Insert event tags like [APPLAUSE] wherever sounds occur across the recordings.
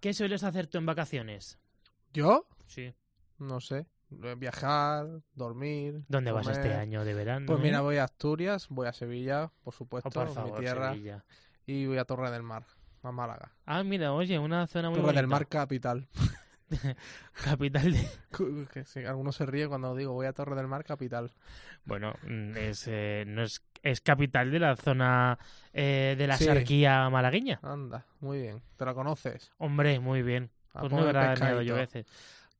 ¿Qué sueles hacer tú en vacaciones? ¿Yo? Sí. No sé. Viajar, dormir. ¿Dónde vas este año de verano? Pues mira, eh? voy a Asturias, voy a Sevilla, por supuesto, Oh, por favor, mi tierra, Sevilla. y voy a Torre del Mar, a Málaga. Ah, mira, oye, una zona muy Torre del. Mar capital. [LAUGHS] Capital de... [LAUGHS] Que sí, algunos se ríen cuando digo voy a Torre del Mar capital. Bueno, mm, es, eh, no es, es capital de la zona eh, de la Sí. sarquía malagueña. Anda, muy bien. ¿Te la conoces? Hombre, muy bien. A Pues no habrá yo veces.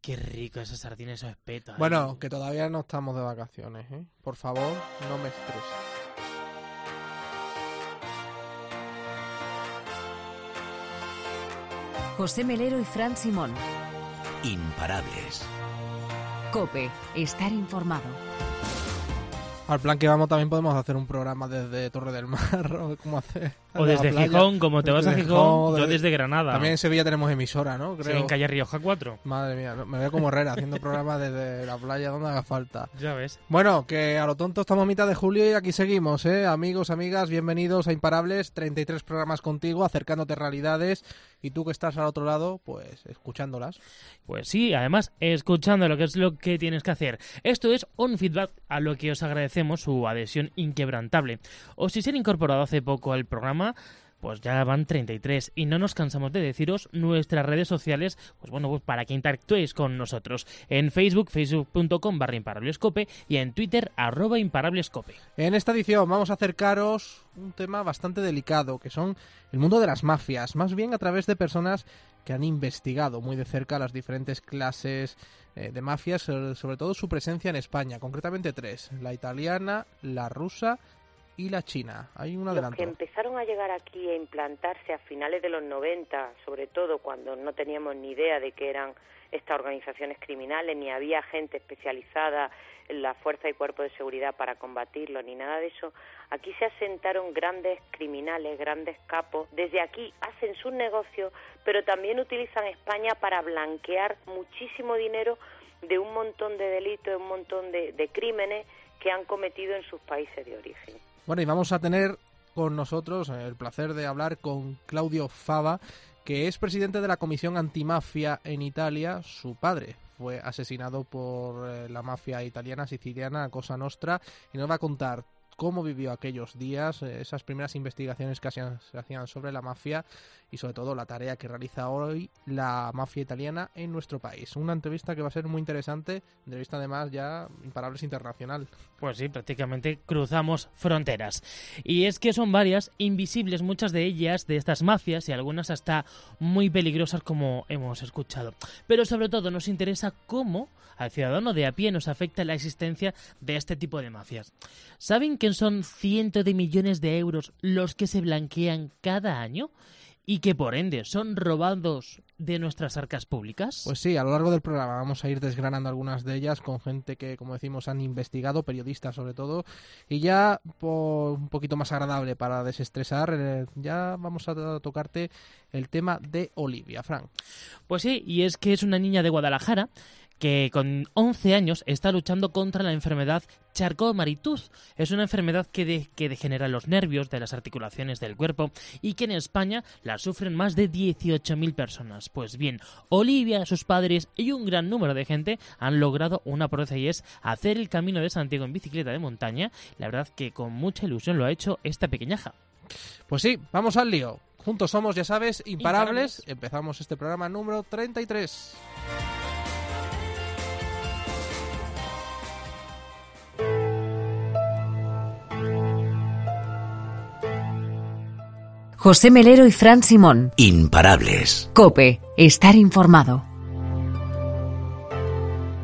Qué rico esas sardinas, esos espetos. ahí. Bueno, que todavía no estamos de vacaciones, ¿eh? Por favor, no me estreses. José Melero y Fran Simón. Imparables. Cope, estar informado. Al plan que vamos también podemos hacer un programa desde Torre del Mar [LAUGHS] o cómo hacer. o desde. Gijón, como te vas a Desde Gijón, Gijón, yo desde- desde Granada. También en Sevilla tenemos emisora, ¿no? Sí, Creo. en calle Rioja 4. Madre mía, me veo como Herrera haciendo [LAUGHS] programas desde la playa donde haga falta. Ya ves. Bueno, que a lo tonto estamos a mitad de julio y aquí seguimos, ¿eh? Amigos, amigas, bienvenidos a Imparables, 33 programas contigo, acercándote realidades y tú que estás al otro lado, pues escuchándolas. Pues sí, además, escuchando lo que es lo que tienes que hacer. Esto es un feedback a lo que os agradecemos su adhesión inquebrantable. O si se han incorporado hace poco al programa, pues ya van 33 y no nos cansamos de deciros nuestras redes sociales, pues bueno, pues para que interactuéis con nosotros. En Facebook, facebook.com barra imparablescope y en Twitter, arroba imparablescope. En esta edición vamos a acercaros un tema bastante delicado, que son el mundo de las mafias, más bien a través de personas que han investigado muy de cerca las diferentes clases eh, de mafias, sobre todo su presencia en España, concretamente tres, la italiana, la rusa y la china. Hay un Los adelanto. que empezaron a llegar aquí a implantarse a finales de los 90, sobre todo cuando no teníamos ni idea de que eran estas organizaciones criminales, ni había gente especializada en la fuerza y cuerpo de seguridad para combatirlo, ni nada de eso, aquí se asentaron grandes criminales, grandes capos. Desde aquí hacen sus negocios, pero también utilizan España para blanquear muchísimo dinero de un montón de delitos, de un montón de, de crímenes que han cometido en sus países de origen. Bueno, y vamos a tener con nosotros eh, el placer de hablar con Claudio Fava, que es presidente de la Comisión Antimafia en Italia. Su padre fue asesinado por eh, la mafia italiana siciliana Cosa Nostra y nos va a contar cómo vivió aquellos días, eh, esas primeras investigaciones que se hacían sobre la mafia y sobre todo la tarea que realiza hoy la mafia italiana en nuestro país. Una entrevista que va a ser muy interesante, entrevista además ya imparables internacional. Pues sí, prácticamente cruzamos fronteras. Y es que son varias, invisibles muchas de ellas, de estas mafias, y algunas hasta muy peligrosas como hemos escuchado. Pero sobre todo nos interesa cómo al ciudadano de a pie nos afecta la existencia de este tipo de mafias. ¿Saben que son cientos de millones de euros los que se blanquean cada año? Y que por ende son robados de nuestras arcas públicas? Pues sí, a lo largo del programa vamos a ir desgranando algunas de ellas con gente que, como decimos, han investigado, periodistas sobre todo, y ya por un poquito más agradable para desestresar, eh, ya vamos a tocarte el tema de Olivia, Frank. Pues sí, y es que es una niña de Guadalajara que con 11 años está luchando contra la enfermedad Charcot-Marie-Tooth. Es una enfermedad que, de- que degenera los nervios de las articulaciones del cuerpo y que en España la sufren más de 18.000 personas. Pues bien, Olivia, sus padres y un gran número de gente han logrado una proeza y es hacer el camino de Santiago en bicicleta de montaña. La verdad que con mucha ilusión lo ha hecho esta pequeñaja. Pues sí, vamos al lío. Juntos somos, ya sabes, imparables. Imparables. Empezamos este programa número 33. José Melero y Fran Simón. Imparables. Cope, estar informado.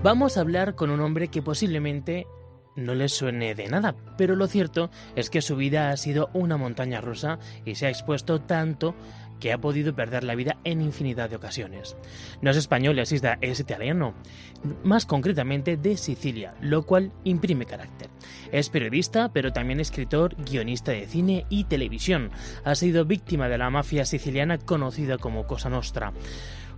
Vamos a hablar con un hombre que posiblemente no le suene de nada, pero lo cierto es que su vida ha sido una montaña rusa y se ha expuesto tanto que ha podido perder la vida en infinidad de ocasiones. No es español, es, italiano, más concretamente de Sicilia, lo cual imprime carácter. Es periodista, pero también escritor, guionista de cine y televisión. Ha sido víctima de la mafia siciliana conocida como Cosa Nostra.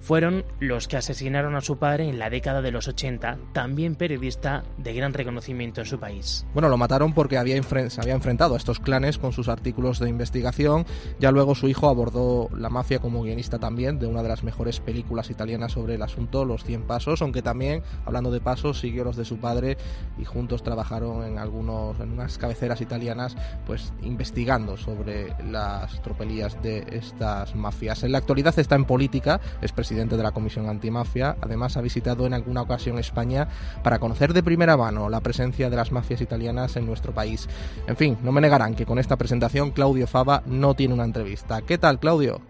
Fueron los que asesinaron a su padre en la década de los 80, también periodista de gran reconocimiento en su país. Bueno, lo mataron porque había se había enfrentado a estos clanes con sus artículos de investigación. Ya luego su hijo abordó la mafia como guionista también de una de las mejores películas italianas sobre el asunto, Los 100 Pasos, aunque también, hablando de pasos, siguió los de su padre y juntos trabajaron en algunos en unas cabeceras italianas pues investigando sobre las tropelías de estas mafias. En la actualidad está en política, es presidente de la Comisión Antimafia, además ha visitado en alguna ocasión España para conocer de primera mano la presencia de las mafias italianas en nuestro país. En fin, no me negarán que con esta presentación Claudio Fava no tiene una entrevista. ¿Qué tal, Claudio?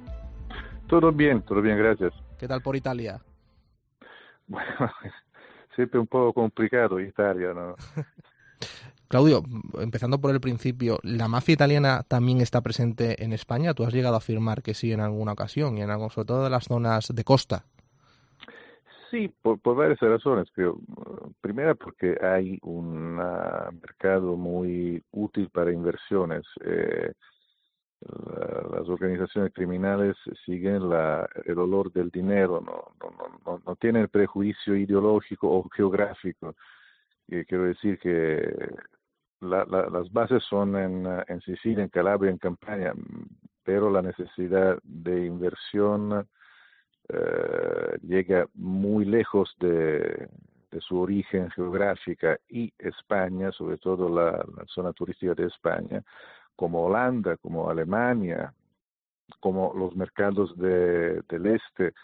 Todo bien, todo bien, gracias. ¿Qué tal por Italia? Bueno, [LAUGHS] siempre un poco complicado Italia, ¿no? [LAUGHS] Claudio, empezando por el principio, ¿la mafia italiana también está presente en España? Tú has llegado a afirmar que sí en alguna ocasión, y en algo, sobre todo en las zonas de costa. Sí, por, varias razones. Primera, porque hay un mercado muy útil para inversiones. Eh, las organizaciones criminales siguen la, el olor del dinero, no, no, no, no tienen prejuicio ideológico o geográfico. quiero decir que las bases son en, en, Sicilia, en Calabria, en Campania, pero la necesidad de inversión eh, llega muy lejos de, su origen geográfica y España, sobre todo la, zona turística de España, como Holanda, como Alemania, como los mercados del este,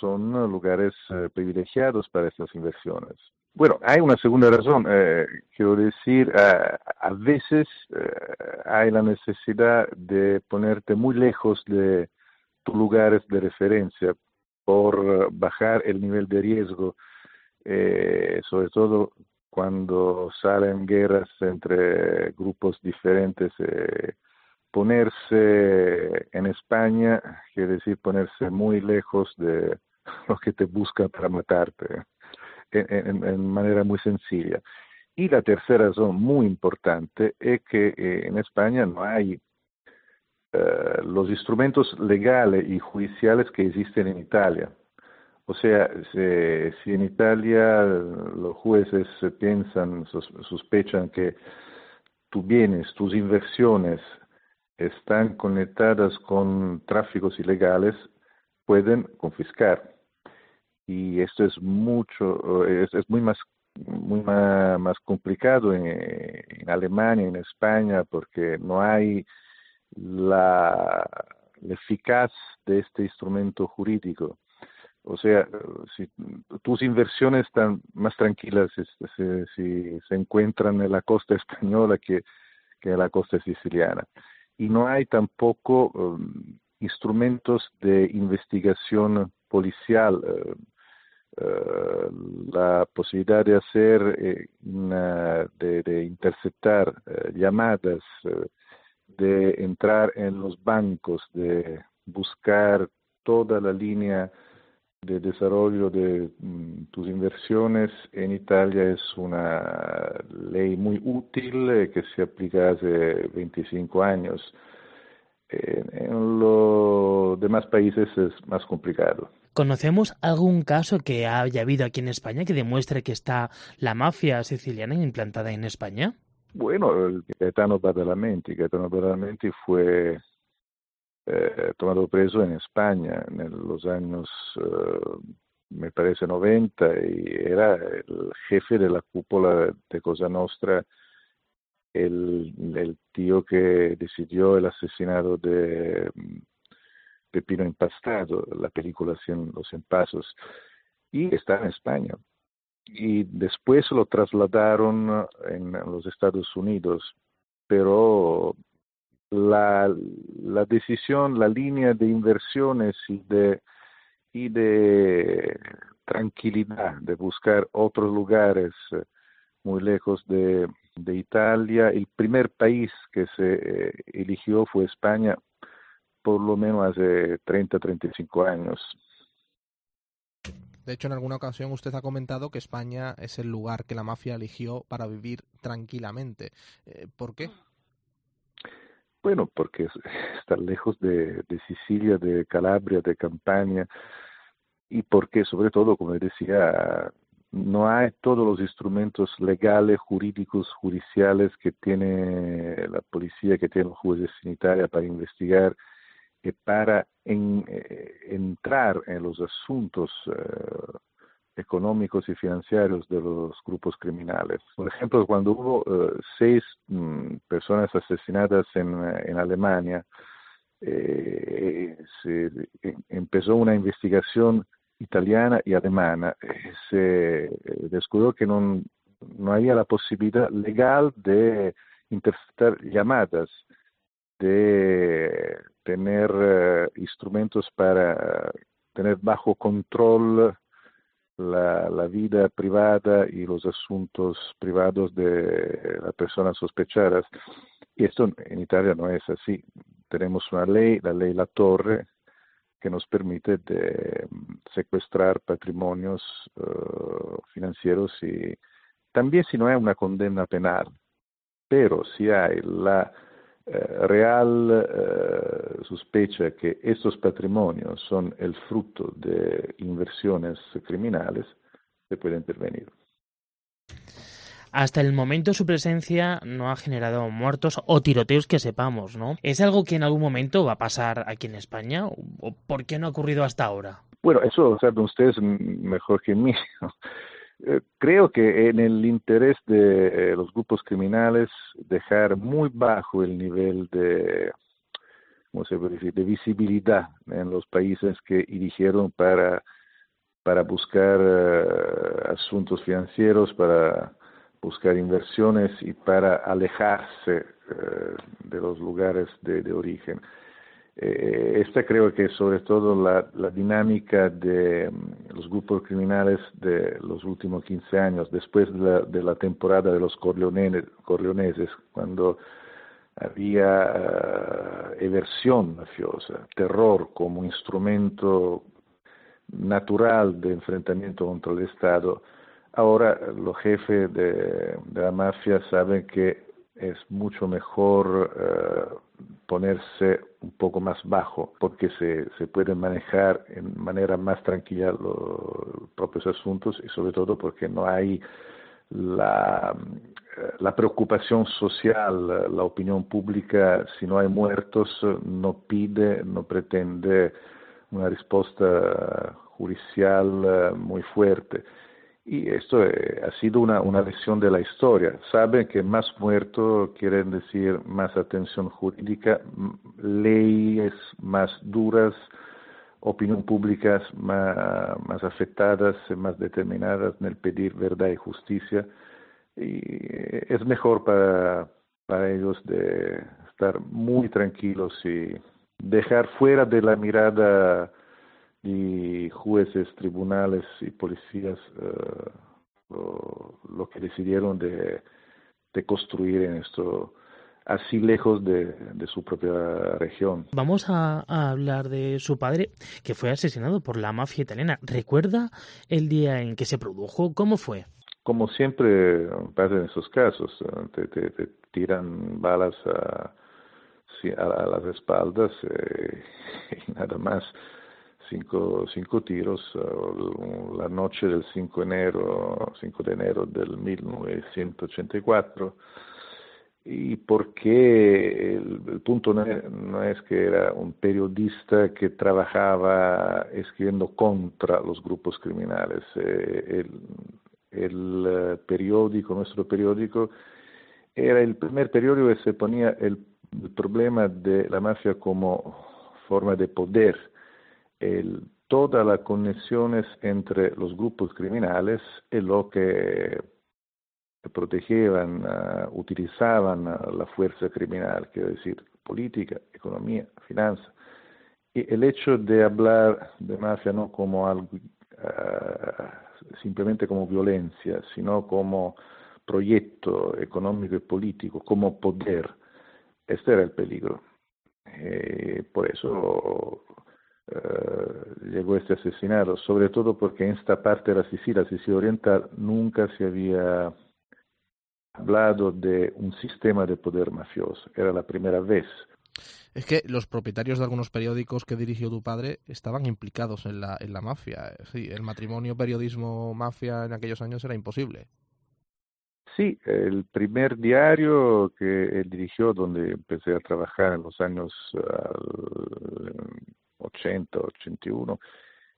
son lugares eh, privilegiados para estas inversiones. Bueno, hay una segunda razón. Eh, quiero decir, eh, a veces eh, hay la necesidad de ponerte muy lejos de tus lugares de referencia por bajar el nivel de riesgo, sobre todo cuando salen guerras entre grupos diferentes. ponerse en España quiere decir ponerse muy lejos de lo que te busca para matarte en, manera muy sencilla. Y la tercera razón muy importante es que eh, en España no hay eh, los instrumentos legales y judiciales que existen en Italia. O sea, si, en Italia los jueces piensan, sospechan que tus bienes, tus inversiones están conectadas con tráficos ilegales, pueden confiscar y esto es mucho, es, es muy más muy más, complicado en, Alemania, en España, porque no hay la, eficaz de este instrumento jurídico. O sea, tus inversiones están más tranquilas si, se encuentran en la costa española que, que en la costa siciliana. Y no hay tampoco um, instrumentos de investigación policial. Uh, eh, la posibilidad de hacer, eh, de, interceptar eh, llamadas, de entrar en los bancos, de buscar toda la línea de desarrollo de mm, tus inversiones en Italia es una ley muy útil que se aplica hace 25 años. en los demás países es más complicado. ¿Conocemos algún caso que haya habido aquí en España que demuestre que está la mafia siciliana implantada en España? Bueno, el Gaetano Badalamenti. Gaetano Badalamenti fue eh, tomado preso en España en los años, eh, me parece, 90 y era el jefe de la cúpula de Cosa Nostra, el, el tío que decidió el asesinato de Pepino Empastado, la película Los Empasos, y está en España. Y después lo trasladaron en los Estados Unidos, pero la, decisión, la línea de inversiones y de, y de tranquilidad, de buscar otros lugares eh, muy lejos de, de Italia. El primer país que se eh, eligió fue España por lo menos hace 30, 35 años. De hecho, en alguna ocasión usted ha comentado que España es el lugar que la mafia eligió para vivir tranquilamente. Eh, ¿Por qué? Bueno, porque [LAUGHS] está lejos de, Sicilia, de Calabria, de Campania. y porque sobre todo, como decía, no hay todos los instrumentos legales, jurídicos, judiciales que tiene la policía, que tiene los jueces sanitarios para investigar y para eh, entrar en los asuntos eh, económicos y financieros de los grupos criminales. Por ejemplo, cuando hubo eh, seis mm, personas asesinadas en, en Alemania, se empezó una investigación italiana y alemana, se descubrió que no, no había la posibilidad legal de interceptar llamadas, de tener eh, instrumentos para tener bajo control la, vida privada y los asuntos privados de las personas sospechadas. Y esto en Italia no es así. Tenemos una ley, la ley La Torre, que nos permite de mm, secuestrar patrimonios uh, financieros y también si no hay una condena penal, pero si hay la real uh, sospecha que estos patrimonios son el fruto de inversiones criminales, se puede intervenir. Hasta el momento su presencia no ha generado muertos o tiroteos que sepamos, ¿no? ¿Es algo que en algún momento va a pasar aquí en España o por qué no ha ocurrido hasta ahora? Bueno, eso saben ustedes mejor que mí. Eh, creo que en el interés de eh, los grupos criminales dejar muy bajo el nivel de, ¿cómo se puede decir?, de visibilidad en los países que eligieron para, para buscar uh, asuntos financieros, para buscar inversiones y para alejarse eh, de los lugares de, de origen. Eh, esta creo que sobre todo la, la dinámica de mm, los grupos criminales de los últimos 15 años, después de la, de la temporada de los corleoneses, cuando había uh, eversión mafiosa, terror como instrumento natural de enfrentamiento contra el Estado, Ahora los jefes de, la mafia saben que es mucho mejor uh, ponerse un poco más bajo porque se, se pueden manejar en manera más tranquila los propios asuntos y sobre todo porque no hay la, eh, la preocupación social, la opinión pública, si no hay muertos, no pide, no pretende una respuesta judicial eh, muy fuerte. Y esto eh, ha sido una, una lección de la historia. Saben que más muertos quieren decir más atención jurídica, leyes más duras, opinión públicas más, más afectadas, más determinadas en el pedir verdad y justicia. Y eh, es mejor para, para ellos de estar muy tranquilos y dejar fuera de la mirada y jueces, tribunales y policías uh, lo, lo, que decidieron de, de, construir en esto así lejos de, de su propia región. Vamos a, a, hablar de su padre, que fue asesinado por la mafia italiana. ¿Recuerda el día en que se produjo? ¿Cómo fue? Como siempre pasa en esos casos, te, te, te tiran balas a, a, las espaldas eh, [LAUGHS] y nada más cinco, cinco tiros uh, la noche del 5 enero, 5 de enero del 1984 y porque el, el punto no es, que era un periodista que trabajaba escribiendo contra los grupos criminales. Eh, el, uh, periódico, nuestro periódico, era el primer periódico que se ponía el problema de la mafia como forma de poder el, todas las conexiones entre los grupos criminales y lo que protegían, uh, utilizaban la fuerza criminal, quiero decir, política, economía, finanza. Y el hecho de hablar de mafia no como algo, uh, simplemente como violencia, sino como proyecto económico y político, como poder, este era el peligro. Eh, por eso eh, llegó este asesinato, sobre todo porque en esta parte de la Sicilia, Sicilia Oriental, nunca se había hablado de un sistema de poder mafioso, era la primera vez. Es que los propietarios de algunos periódicos que dirigió tu padre estaban implicados en la, en la mafia. Sí, el matrimonio periodismo-mafia en aquellos años era imposible. Sí, el primer diario que él dirigió, donde empecé a trabajar en los años 80, 81,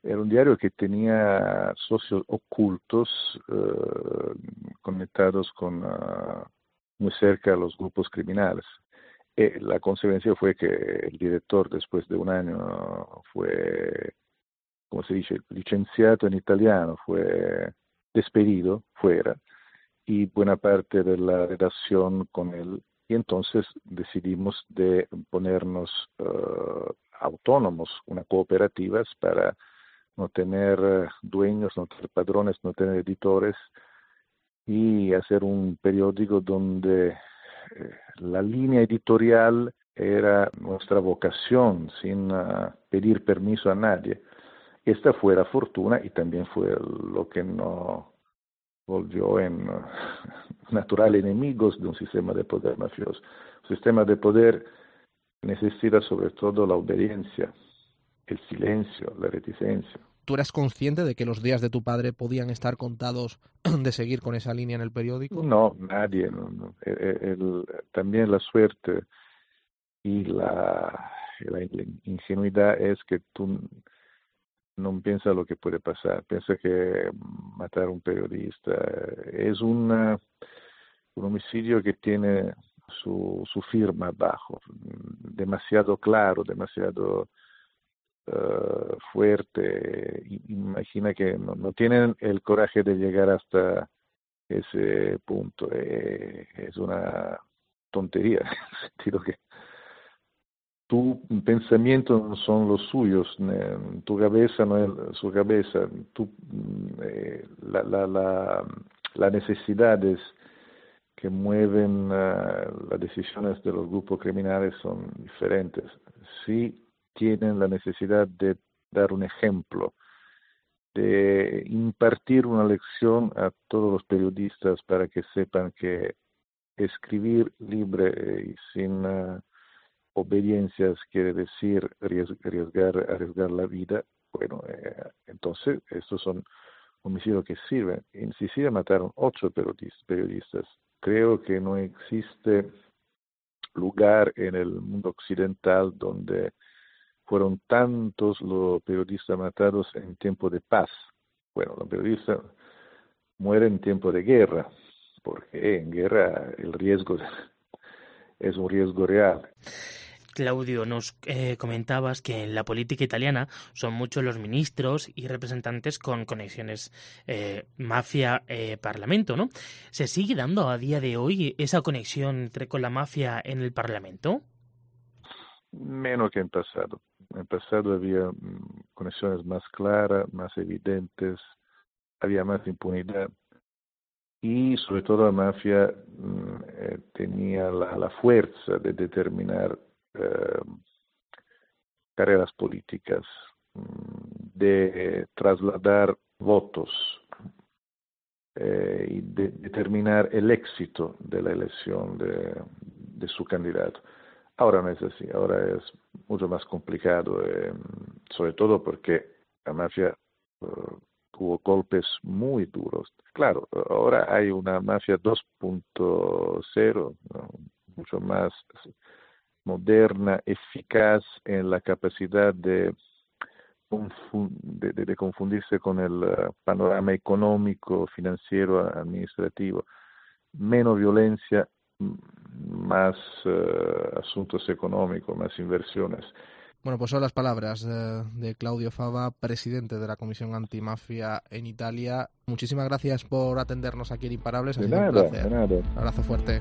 era un diario que tenía socios ocultos eh, conectados con uh, muy cerca a los grupos criminales. Eh, la consecuencia fue que el director, después de un año, fue, como se dice, licenciado en italiano, fue despedido fuera y buena parte de la redacción con él. Y entonces decidimos de ponernos uh, autónomos, una cooperativas para no tener uh, dueños, no tener padrones, no tener editores y hacer un periódico donde eh, la línea editorial era nuestra vocación sin uh, pedir permiso a nadie. Esta fue la fortuna y también fue lo que nos volvió en uh, [LAUGHS] natural enemigos de un sistema de poder mafioso. Un sistema de poder necesita sobre todo la obediencia, el silencio, la reticencia. ¿Tú eras consciente de que los días de tu padre podían estar contados [CLEARS THROAT] de seguir con esa línea en el periódico? No, nadie. No, no. El, el, también la suerte y la, la, ingenuidad es que tú no piensas lo que puede pasar. Piensa que matar a un periodista es una, un homicidio que tiene su, su firma abajo, demasiado claro, demasiado uh, fuerte. Imagina que no, no, tienen el coraje de llegar hasta ese punto. Eh, es una tontería, [LAUGHS] en el sentido que tu pensamiento no son los suyos, tu cabeza no es su cabeza, tu, eh, la, la, la, las necesidades que mueven uh, las decisiones de los grupos criminales son diferentes. Sí tienen la necesidad de dar un ejemplo, de impartir una lección a todos los periodistas para que sepan que escribir libre y sin uh, obediencias quiere decir arriesgar, arriesgar la vida. Bueno, eh, entonces estos son homicidios que sirven. En Sicilia mataron ocho periodistas creo que no existe lugar en el mundo occidental donde fueron tantos los periodistas matados en tiempo de paz. Bueno, los periodistas mueren en tiempo de guerra, porque en guerra el riesgo [LAUGHS] es un riesgo real. Claudio, nos eh, comentabas que en la política italiana son muchos los ministros y representantes con conexiones eh, mafia-parlamento, ¿no? ¿Se sigue dando a día de hoy esa conexión entre, con la mafia en el Parlamento? Menos que en pasado. En pasado había mm, conexiones más claras, más evidentes, había más impunidad y sobre todo la mafia mm, eh, tenía la, fuerza de determinar eh, carreras políticas, mm, de trasladar votos eh, y de determinar el éxito de la elección de, su candidato. Ahora no es así, ahora es mucho más complicado, eh, sobre todo porque la mafia tuvo golpes muy duros. Claro, ahora hay una mafia 2.0, ¿no? mucho más moderna, eficaz en la capacidad de, de, de confundirse con el uh, panorama económico, financiero, administrativo. Menos violencia, más uh, asuntos económicos, más inversiones. Bueno, pues son las palabras de, de, Claudio Fava, presidente de la Comisión Antimafia en Italia. Muchísimas gracias por atendernos aquí en Imparables. Ha de sido nada, un placer. de nada. Un abrazo fuerte.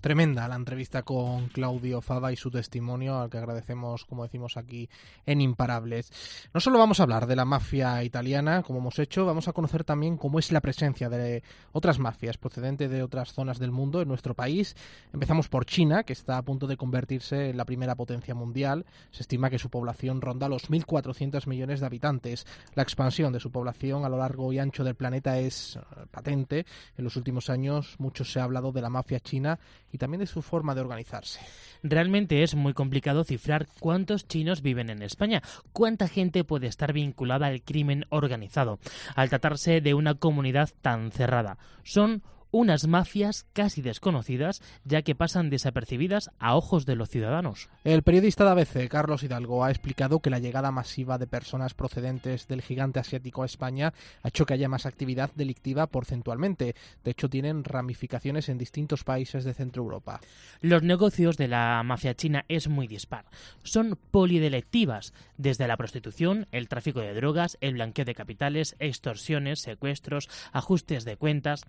Tremenda la entrevista con Claudio Fava y su testimonio, al que agradecemos, como decimos aquí, en Imparables. No solo vamos a hablar de la mafia italiana, como hemos hecho, vamos a conocer también cómo es la presencia de otras mafias procedentes de otras zonas del mundo en nuestro país. Empezamos por China, que está a punto de convertirse en la primera potencia mundial. Se estima que su población ronda los 1.400 millones de habitantes. La expansión de su población a lo largo y ancho del planeta es eh, patente. En los últimos años mucho se ha hablado de la mafia china y también de su forma de organizarse. Realmente es muy complicado cifrar cuántos chinos viven en España, cuánta gente puede estar vinculada al crimen organizado, al tratarse de una comunidad tan cerrada. Son unas mafias casi desconocidas, ya que pasan desapercibidas a ojos de los ciudadanos. El periodista de ABC, Carlos Hidalgo, ha explicado que la llegada masiva de personas procedentes del gigante asiático a España ha hecho que haya más actividad delictiva porcentualmente. De hecho, tienen ramificaciones en distintos países de Centro Europa. Los negocios de la mafia china es muy dispar. Son polidelectivas, desde la prostitución, el tráfico de drogas, el blanqueo de capitales, extorsiones, secuestros, ajustes de cuentas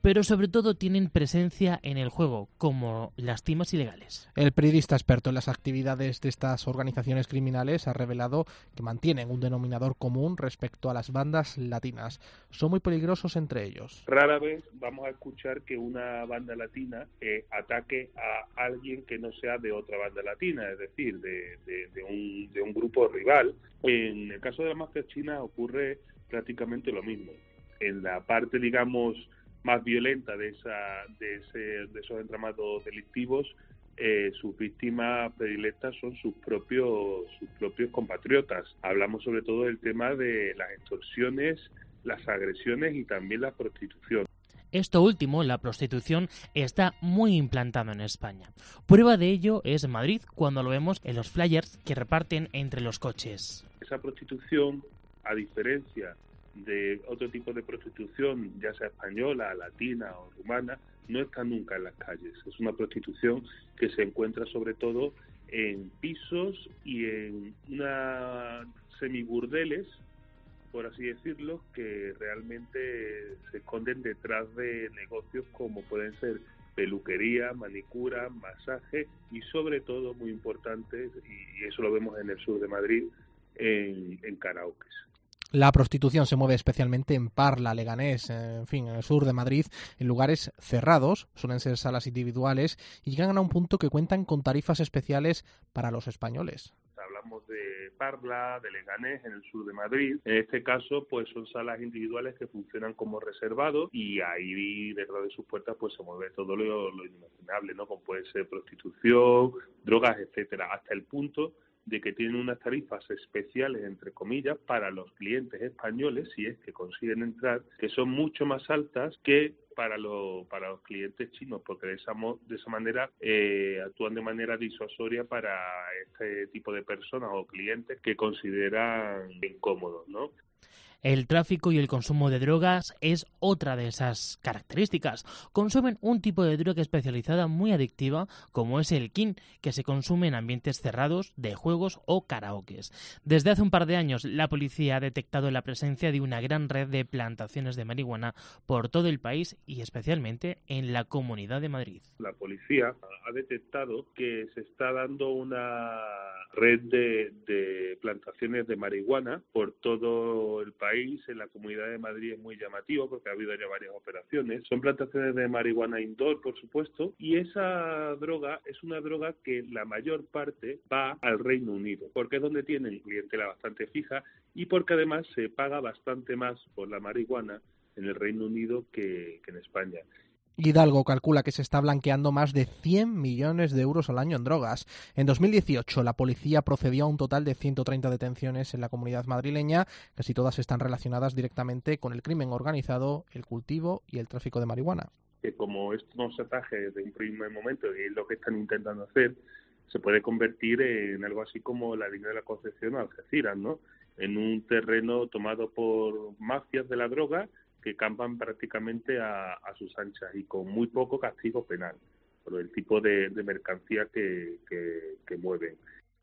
pero sobre todo tienen presencia en el juego, como las timas ilegales. El periodista experto en las actividades de estas organizaciones criminales ha revelado que mantienen un denominador común respecto a las bandas latinas. Son muy peligrosos entre ellos. Rara vez vamos a escuchar que una banda latina eh, ataque a alguien que no sea de otra banda latina, es decir, de, un, de un grupo rival. En el caso de la mafia china ocurre prácticamente lo mismo. En la parte, digamos, más violenta de, esa, de, ese, de esos entramados delictivos, eh, sus víctimas predilectas son sus propios, sus propios compatriotas. Hablamos sobre todo del tema de las extorsiones, las agresiones y también la prostitución. Esto último, la prostitución, está muy implantado en España. Prueba de ello es Madrid, cuando lo vemos en los flyers que reparten entre los coches. Esa prostitución, a diferencia de otro tipo de prostitución, ya sea española, latina o rumana, no está nunca en las calles. Es una prostitución que se encuentra sobre todo en pisos y en una semiburdeles, por así decirlo, que realmente se esconden detrás de negocios como pueden ser peluquería, manicura, masaje y sobre todo, muy importante, y eso lo vemos en el sur de Madrid, en, en karaokes. La prostitución se mueve especialmente en Parla, Leganés, en fin, en el sur de Madrid, en lugares cerrados, suelen ser salas individuales y llegan a un punto que cuentan con tarifas especiales para los españoles hablamos de Parla, de Leganés, en el sur de Madrid. En este caso, pues son salas individuales que funcionan como reservados y ahí detrás de sus puertas pues se mueve todo lo, lo inimaginable, ¿no? Como puede ser prostitución, drogas, etcétera, hasta el punto de que tienen unas tarifas especiales, entre comillas, para los clientes españoles, si es que consiguen entrar, que son mucho más altas que para, lo, para los clientes chinos, porque de esa, de esa manera eh, actúan de manera disuasoria para este tipo de personas o clientes que consideran incómodos, ¿no? El tráfico y el consumo de drogas es otra de esas características. Consumen un tipo de droga especializada muy adictiva como es el kin, que se consume en ambientes cerrados, de juegos o karaokes. Desde hace un par de años la policía ha detectado la presencia de una gran red de plantaciones de marihuana por todo el país y especialmente en la Comunidad de Madrid. La policía ha detectado que se está dando una red de, de plantaciones de marihuana por todo el país en la Comunidad de Madrid es muy llamativo porque ha habido ya varias operaciones. Son plantaciones de marihuana indoor, por supuesto, y esa droga es una droga que la mayor parte va al Reino Unido, porque es donde tienen clientela bastante fija y porque además se paga bastante más por la marihuana en el Reino Unido que, que en España. Hidalgo calcula que se está blanqueando más de 100 millones de euros al año en drogas. En 2018 la policía procedió a un total de 130 detenciones en la comunidad madrileña, casi todas están relacionadas directamente con el crimen organizado, el cultivo y el tráfico de marihuana. Que como esto no se ataje un primer momento y es lo que están intentando hacer, se puede convertir en algo así como la línea de la Concepción o Algeciras, ¿no? En un terreno tomado por mafias de la droga que campan prácticamente a, sus anchas y con muy poco castigo penal por el tipo de, mercancía que, que mueven.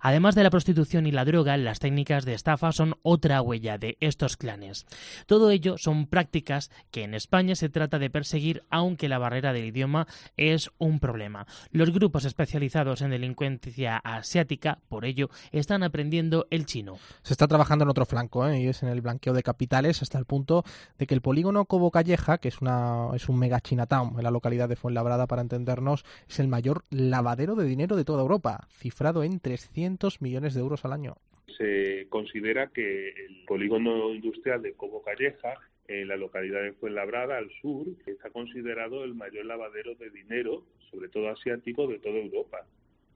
Además de la prostitución y la droga, las técnicas de estafa son otra huella de estos clanes. Todo ello son prácticas que en España se trata de perseguir, aunque la barrera del idioma es un problema. Los grupos especializados en delincuencia asiática, por ello, están aprendiendo el chino. Se está trabajando en otro flanco, ¿eh? y es en el blanqueo de capitales, hasta el punto de que el polígono Cobo Calleja, que es, una, es un mega Chinatown en la localidad de Fuenlabrada, para entendernos, es el mayor lavadero de dinero de toda Europa, cifrado en 300 millones de euros al año. Se considera que el polígono industrial de Cobo Calleja en la localidad de Fuenlabrada, al sur, está considerado el mayor lavadero de dinero, sobre todo asiático, de toda Europa.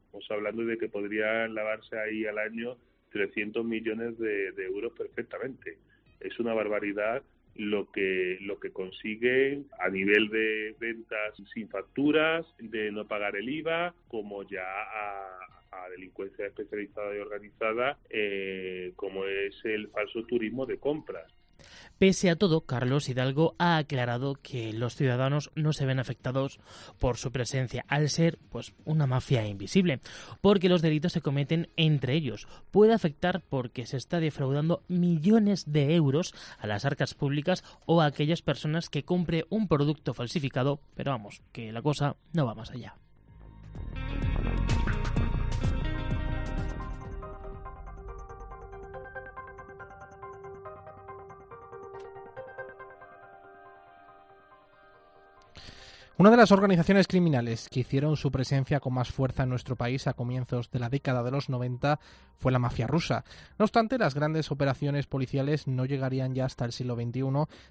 Estamos hablando de que podrían lavarse ahí al año 300 millones de, de euros perfectamente. Es una barbaridad lo que lo que consiguen a nivel de ventas sin facturas, de no pagar el IVA, como ya a, delincuencia especializada y organizada, eh, como es el falso turismo de compras. Pese a todo, Carlos Hidalgo ha aclarado que los ciudadanos no se ven afectados por su presencia, al ser pues una mafia invisible, porque los delitos se cometen entre ellos. Puede afectar porque se está defraudando millones de euros a las arcas públicas o a aquellas personas que compre un producto falsificado, pero vamos, que la cosa no va más allá. Una de las organizaciones criminales que hicieron su presencia con más fuerza en nuestro país a comienzos de la década de los 90 fue la mafia rusa. No obstante, las grandes operaciones policiales no llegarían ya hasta el siglo XXI,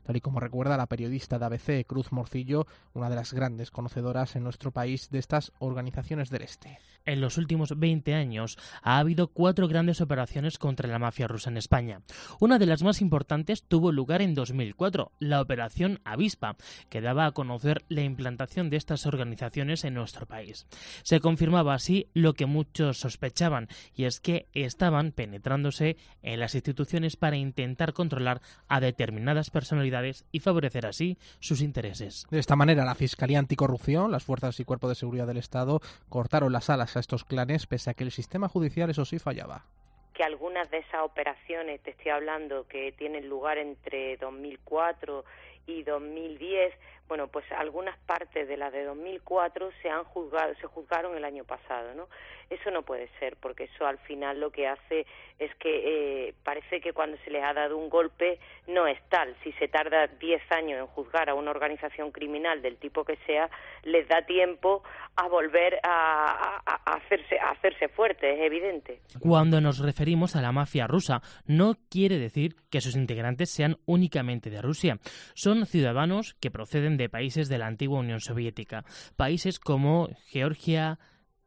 tal y como recuerda la periodista de ABC, Cruz Morcillo, una de las grandes conocedoras en nuestro país de estas organizaciones del Este. En los últimos 20 años ha habido cuatro grandes operaciones contra la mafia rusa en España. Una de las más importantes tuvo lugar en 2004, la Operación Avispa, que daba a conocer la implantación de estas organizaciones en nuestro país. Se confirmaba así lo que muchos sospechaban, y es que estaban penetrándose en las instituciones para intentar controlar a determinadas personalidades y favorecer así sus intereses. De esta manera, la Fiscalía Anticorrupción, las fuerzas y cuerpos de seguridad del Estado cortaron las alas a estos clanes pese a que el sistema judicial eso sí fallaba que algunas de esas operaciones, te estoy hablando, que tienen lugar entre 2004 y 2010, bueno, pues algunas partes de las de 2004 se han juzgado, se juzgaron el año pasado, ¿no? Eso no puede ser, porque eso al final lo que hace es que eh, parece que cuando se les ha dado un golpe no es tal. Si se tarda 10 años en juzgar a una organización criminal del tipo que sea, les da tiempo a volver a, hacerse, a hacerse fuerte, es evidente. Cuando nos referimos a la mafia rusa, no quiere decir que sus integrantes sean únicamente de Rusia. Son ciudadanos que proceden de países de la antigua Unión Soviética, países como Georgia,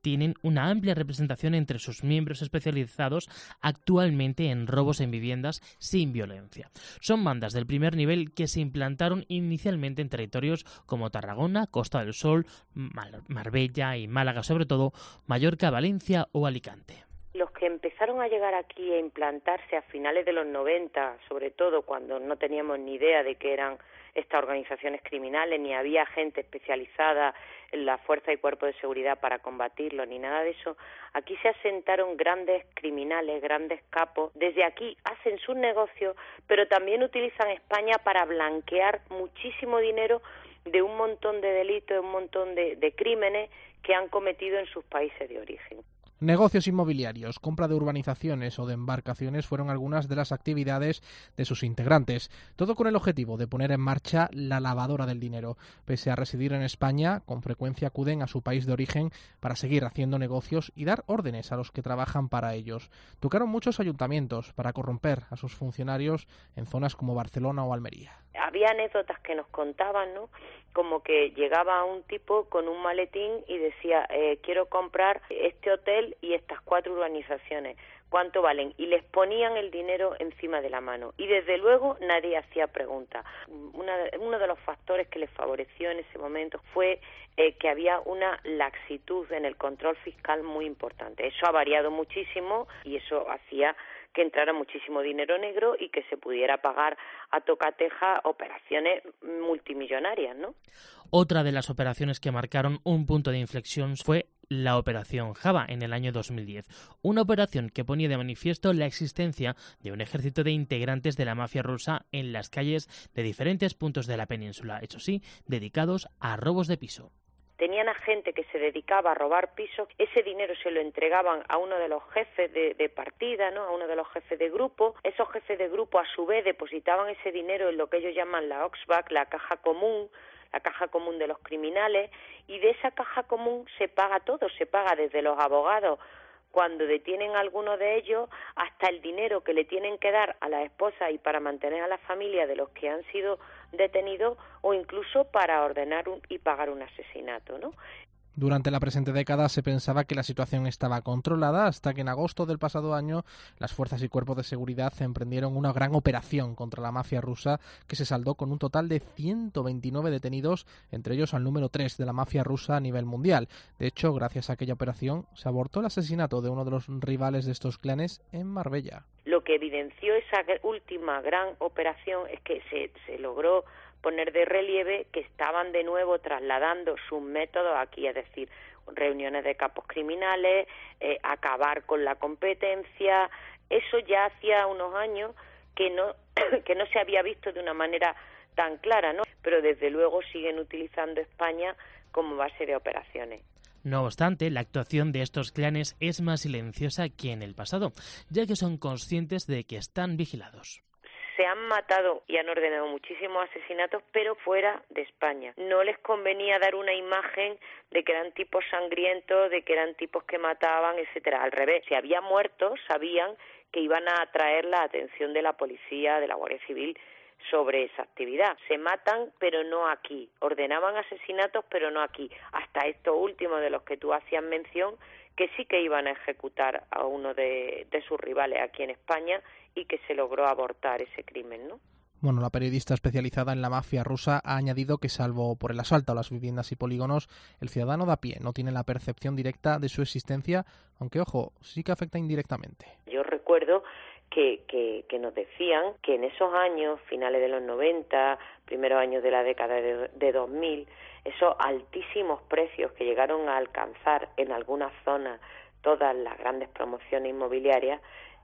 tienen una amplia representación entre sus miembros especializados actualmente en robos en viviendas sin violencia. Son bandas del primer nivel que se implantaron inicialmente en territorios como Tarragona, Costa del Sol, Marbella y Málaga, sobre todo Mallorca, Valencia o Alicante los que empezaron a llegar aquí a implantarse a finales de los 90, sobre todo cuando no teníamos ni idea de que eran estas organizaciones criminales, ni había gente especializada en la fuerza y cuerpo de seguridad para combatirlo, ni nada de eso. Aquí se asentaron grandes criminales, grandes capos. Desde aquí hacen sus negocios, pero también utilizan España para blanquear muchísimo dinero de un montón de delitos, de un montón de, de crímenes que han cometido en sus países de origen. Negocios inmobiliarios, compra de urbanizaciones o de embarcaciones fueron algunas de las actividades de sus integrantes, todo con el objetivo de poner en marcha la lavadora del dinero. Pese a residir en España, con frecuencia acuden a su país de origen para seguir haciendo negocios y dar órdenes a los que trabajan para ellos. Tocaron muchos ayuntamientos para corromper a sus funcionarios en zonas como Barcelona o Almería había anécdotas que nos contaban, ¿no? Como que llegaba un tipo con un maletín y decía, eh, quiero comprar este hotel y estas cuatro urbanizaciones, ¿cuánto valen? Y les ponían el dinero encima de la mano. Y desde luego nadie hacía preguntas. uno de los factores que les favoreció en ese momento fue eh, que había una laxitud en el control fiscal muy importante. Eso ha variado muchísimo y eso hacía que entrara muchísimo dinero negro y que se pudiera pagar a tocateja operaciones multimillonarias, ¿no? Otra de las operaciones que marcaron un punto de inflexión fue la Operación Java en el año 2010, una operación que ponía de manifiesto la existencia de un ejército de integrantes de la mafia rusa en las calles de diferentes puntos de la península, eso sí, dedicados a robos de piso tenían a gente que se dedicaba a robar pisos, ese dinero se lo entregaban a uno de los jefes de, partida, ¿no? a uno de los jefes de grupo, esos jefes de grupo a su vez depositaban ese dinero en lo que ellos llaman la Oxback, la caja común, la caja común de los criminales, y de esa caja común se paga todo, se paga desde los abogados cuando detienen a alguno de ellos hasta el dinero que le tienen que dar a la esposa y para mantener a la familia de los que han sido detenidos o incluso para ordenar y pagar un asesinato, ¿no? Durante la presente década se pensaba que la situación estaba controlada hasta que en agosto del pasado año las fuerzas y cuerpos de seguridad emprendieron una gran operación contra la mafia rusa que se saldó con un total de 129 detenidos, entre ellos al número 3 de la mafia rusa a nivel mundial. De hecho, gracias a aquella operación se abortó el asesinato de uno de los rivales de estos clanes en Marbella. Lo que evidenció esa última gran operación es que se, se logró poner de relieve que estaban de nuevo trasladando sus métodos aquí, es decir, reuniones de capos criminales, eh, acabar con la competencia, eso ya hacía unos años que no [CLEARS THROAT] que no se había visto de una manera tan clara, ¿no? Pero desde luego siguen utilizando España como base de operaciones. No obstante, la actuación de estos clanes es más silenciosa que en el pasado, ya que son conscientes de que están vigilados se han matado y han ordenado muchísimos asesinatos, pero fuera de España. No les convenía dar una imagen de que eran tipos sangrientos, de que eran tipos que mataban, etcétera. Al revés, si había muertos, sabían que iban a atraer la atención de la policía, de la Guardia Civil sobre esa actividad. Se matan, pero no aquí. Ordenaban asesinatos, pero no aquí. Hasta estos últimos de los que tú hacías mención, que sí que iban a ejecutar a uno de, de sus rivales aquí en España y que se logró abortar ese crimen, ¿no? Bueno, la periodista especializada en la mafia rusa ha añadido que, salvo por el asalto a las viviendas y polígonos, el ciudadano de a pie no tiene la percepción directa de su existencia, aunque, ojo, sí que afecta indirectamente. Yo recuerdo que, que, que nos decían que en esos años, finales de los 90, primeros años de la década de, de 2000, esos altísimos precios que llegaron a alcanzar en algunas zonas todas las grandes promociones inmobiliarias,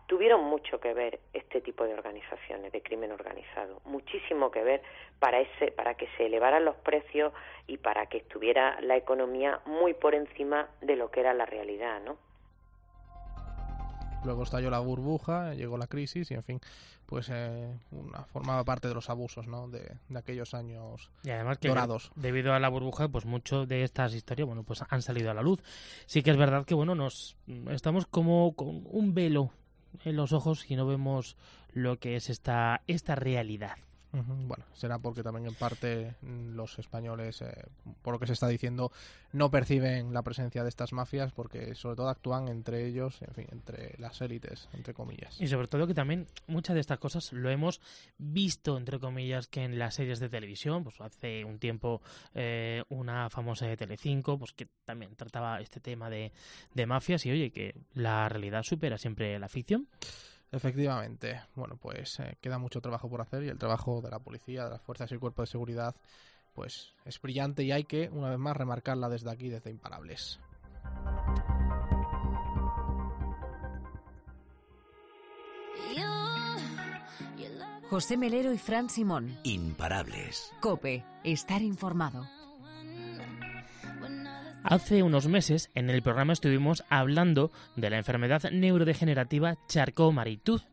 tuvieron mucho que ver este tipo de organizaciones de crimen organizado, muchísimo que ver para ese para que se elevaran los precios y para que estuviera la economía muy por encima de lo que era la realidad, ¿no? Luego estalló la burbuja, llegó la crisis y, en fin, pues eh, una, formaba parte de los abusos ¿no? de, de aquellos años y además que dorados. Debido a la burbuja, pues mucho de estas historias, bueno, pues han salido a la luz. Sí que es verdad que, bueno, nos estamos como con un velo en los ojos y no vemos lo que es esta, esta realidad. Bueno, será porque también en parte los españoles, eh, por lo que se está diciendo, no perciben la presencia de estas mafias porque sobre todo actúan entre ellos, en fin, entre las élites, entre comillas. Y sobre todo que también muchas de estas cosas lo hemos visto, entre comillas, que en las series de televisión, pues hace un tiempo eh, una famosa de Telecinco, pues que también trataba este tema de, de mafias y oye, que la realidad supera siempre la ficción. Efectivamente. Bueno, pues eh, queda mucho trabajo por hacer y el trabajo de la policía, de las fuerzas y el cuerpo de seguridad, pues es brillante y hay que, una vez más, remarcarla desde aquí, desde Imparables. José Melero y Fran Simón. Imparables. Cope, estar informado. Hace unos meses en el programa estuvimos hablando de la enfermedad neurodegenerativa Charcot-Marie-Tooth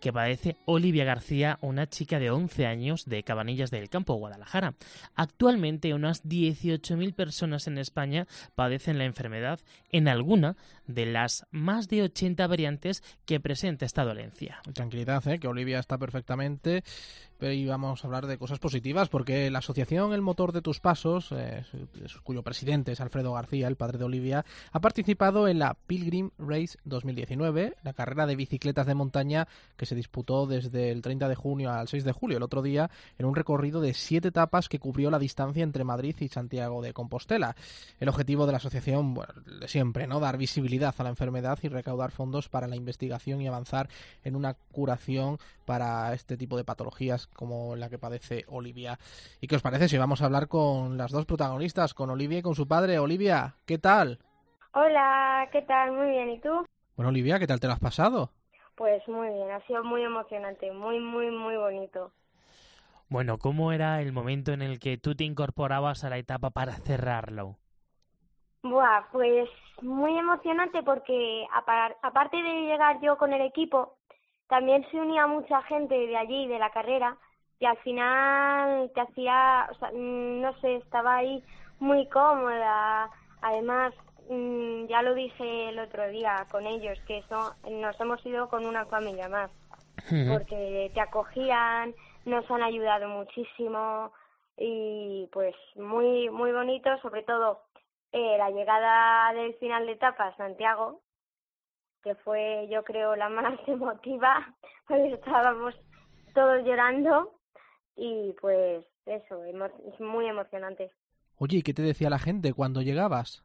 que padece Olivia García, una chica de 11 años de Cabanillas del Campo, Guadalajara. Actualmente unas 18.000 personas en España padecen la enfermedad en alguna de las más de 80 variantes que presenta esta dolencia. Tranquilidad, ¿eh? que Olivia está perfectamente y vamos a hablar de cosas positivas porque la asociación El Motor de Tus Pasos, eh, cuyo presidente es Alfredo García, el padre de Olivia, ha participado en la Pilgrim Race 2019, la carrera de bicicletas de montaña que se disputó desde el 30 de junio al 6 de julio, el otro día, en un recorrido de siete etapas que cubrió la distancia entre Madrid y Santiago de Compostela. El objetivo de la asociación, bueno, siempre, ¿no? Dar visibilidad a la enfermedad y recaudar fondos para la investigación y avanzar en una curación para este tipo de patologías como la que padece Olivia. ¿Y qué os parece si vamos a hablar con las dos protagonistas, con Olivia y con su padre? Olivia, ¿qué tal? Hola, ¿qué tal? Muy bien, ¿y tú? Bueno, Olivia, ¿qué tal te lo has pasado? Pues muy bien, ha sido muy emocionante, muy, muy, muy bonito. Bueno, ¿cómo era el momento en el que tú te incorporabas a la etapa para cerrarlo? Buah, pues muy emocionante porque aparte de llegar yo con el equipo, también se unía mucha gente de allí, de la carrera, y al final te hacía, o sea, no sé, estaba ahí muy cómoda. Además, mm, ya lo dije el otro día con ellos, que eso, nos hemos ido con una familia más, porque te acogían, nos han ayudado muchísimo y pues muy, muy bonito, sobre todo eh, la llegada del final de etapa a Santiago, que fue yo creo la más [LAUGHS] emotiva, porque estábamos todos llorando y pues eso, es muy emocionante. Oye, ¿y qué te decía la gente cuando llegabas?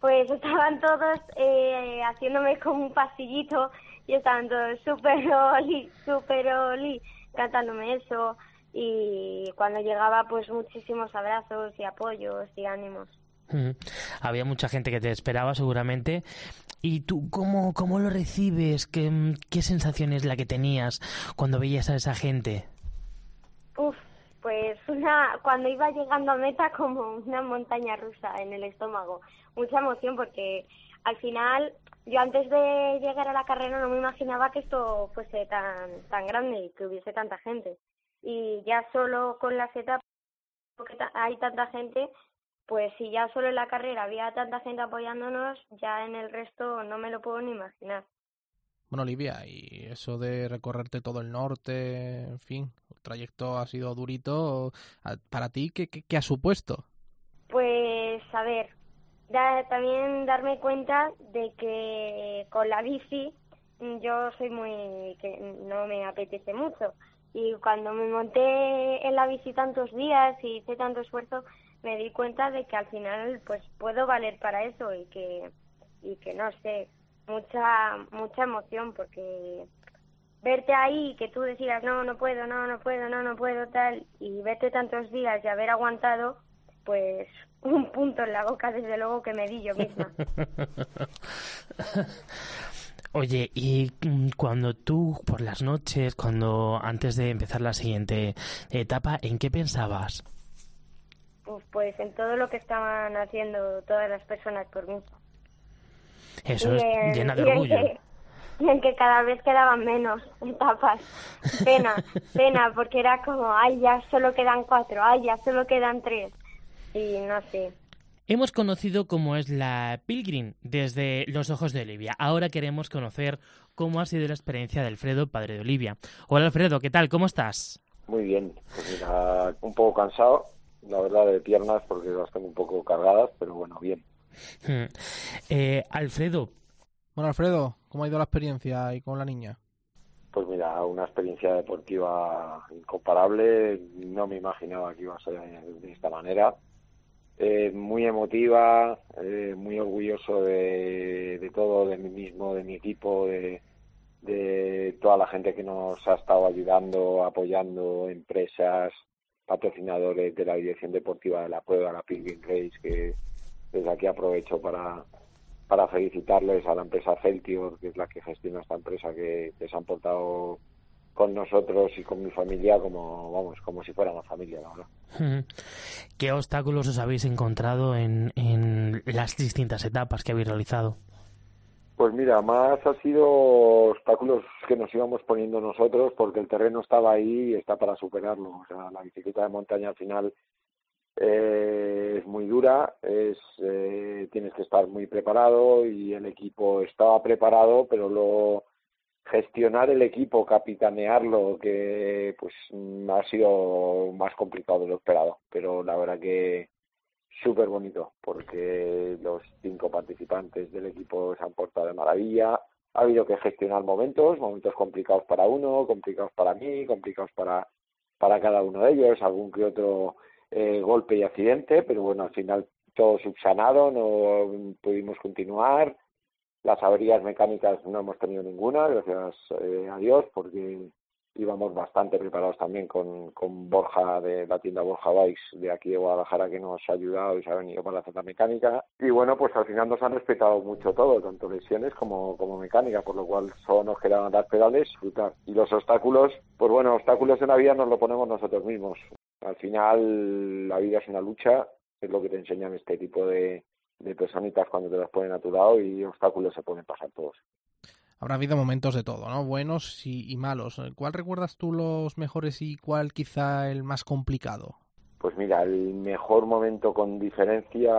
Pues [LAUGHS] estaban todos eh, haciéndome como un pasillito y estaban todos super oli, super oli, cantándome eso y cuando llegaba pues muchísimos abrazos y apoyos y ánimos. Había mucha gente que te esperaba seguramente. ¿Y tú cómo, cómo lo recibes? ¿Qué, ¿Qué sensación es la que tenías cuando veías a esa gente? Uf, pues una, cuando iba llegando a meta [LAUGHS] como una montaña rusa en el estómago. Mucha emoción porque al final yo antes de llegar a la carrera no me imaginaba que esto fuese tan, tan grande y que hubiese tanta gente. Y ya solo con las etapas, porque hay tanta gente, pues si ya solo en la carrera había tanta gente apoyándonos, ya en el resto no me lo puedo ni imaginar. Bueno, Olivia, y eso de recorrerte todo el norte, en fin, el trayecto ha sido durito. ¿Para ti qué, qué, ha supuesto? Pues, a ver, también darme cuenta de que con la bici yo soy muy... que no me apetece mucho. Y cuando me monté en la bici tantos días y hice tanto esfuerzo, me di cuenta de que al final pues puedo valer para eso y que y que no sé mucha mucha emoción porque verte ahí que tú decías no no puedo no no puedo no no puedo tal y verte tantos días y haber aguantado pues un punto en la boca desde luego que me di yo misma [LAUGHS] Oye, y mm, cuando tú por las noches, cuando antes de empezar la siguiente etapa, ¿en qué pensabas? pues en todo lo que estaban haciendo todas las personas por mí. Eso es llena de orgullo. y en que cada vez quedaban menos etapas. Pena, [LAUGHS] pena, porque era como, ay, ya solo quedan cuatro, ay, ya solo quedan tres. Y no sé. Hemos conocido cómo es la Pilgrim desde los ojos de Olivia. Ahora queremos conocer cómo ha sido la experiencia de Alfredo, padre de Olivia. Hola Alfredo, ¿qué tal? ¿Cómo estás? Muy bien, pues mira, un poco cansado, la verdad, de piernas porque las tengo un poco cargadas, pero bueno, bien. Hmm. Eh, Alfredo. Bueno, Alfredo, ¿cómo ha ido la experiencia ahí con la niña? Pues mira, una experiencia deportiva incomparable. No me imaginaba que iba a ser de esta manera. Eh, muy emotiva, eh, muy orgulloso de, de, todo, de mí mismo, de mi equipo, de, de toda la gente que nos ha estado ayudando, apoyando, empresas, patrocinadores de la Dirección Deportiva de la Prueba, la Pilgrim Race, que desde aquí aprovecho para, para felicitarles a la empresa Celtior, que es la que gestiona esta empresa, que, se han portado con nosotros y con mi familia como vamos como si fuéramos familia la verdad. ¿Qué obstáculos os habéis encontrado en, en las distintas etapas que habéis realizado? Pues mira, más ha sido obstáculos que nos íbamos poniendo nosotros porque el terreno estaba ahí y está para superarlo. O sea, la bicicleta de montaña al final eh, es muy dura, es eh, tienes que estar muy preparado y el equipo estaba preparado, pero lo gestionar el equipo, capitanearlo, que pues ha sido más complicado de lo esperado. Pero la verdad que súper bonito porque los cinco participantes del equipo se han portado de maravilla. Ha habido que gestionar momentos, momentos complicados para uno, complicados para mí, complicados para, para cada uno de ellos, algún que otro eh, golpe y accidente, pero bueno, al final todo subsanado, no pudimos continuar. Las averías mecánicas no hemos tenido ninguna, gracias eh, a Dios, porque íbamos bastante preparados también con, con Borja de la tienda Borja Bikes de aquí de Guadalajara que nos ha ayudado y se ha venido para la mecánica. Y bueno pues al final nos han respetado mucho todo tanto lesiones como, como mecánica por lo cual solo nos quedaban dar pedales y los obstáculos pues bueno obstáculos en la vida nos lo ponemos nosotros mismos al final la vida es una lucha es lo que te enseñan este tipo de, de personitas cuando te las ponen a tu lado y obstáculos se pueden pasar todos habrá habido momentos de todo, ¿no? Buenos y, malos. ¿Cuál recuerdas tú los mejores y cuál quizá el más complicado? Pues mira, el mejor momento con diferencia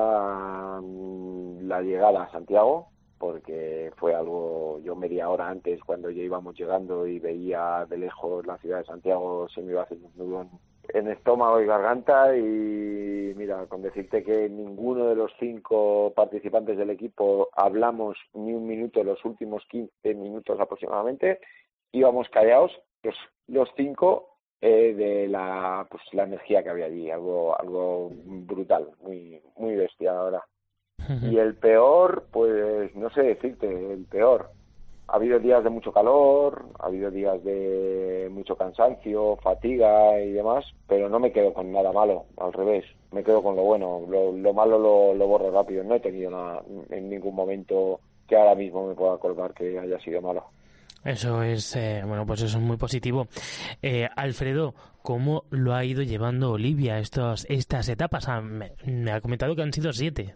mm, la llegada a Santiago, porque fue algo, yo media hora antes cuando ya íbamos llegando y veía de lejos la ciudad de Santiago, se me iba haciendo un nudo en estómago y garganta y mira, con decirte que ninguno de los cinco participantes del equipo hablamos ni un minuto los últimos 15 minutos aproximadamente, íbamos callados los, los cinco eh, de la pues la energía que había allí, algo algo brutal, muy muy bestia ahora. Y el peor, pues no sé decirte, el peor ha habido días de mucho calor, ha habido días de mucho cansancio, fatiga y demás, pero no me quedo con nada malo, al revés, me quedo con lo bueno, lo, malo lo, borro rápido, no he tenido nada, en ningún momento que ahora mismo me pueda acordar que haya sido malo. Eso es, eh, bueno, pues eso es muy positivo. Eh, Alfredo, ¿cómo lo ha ido llevando Olivia estos, estas etapas? Ah, me ha comentado que han sido siete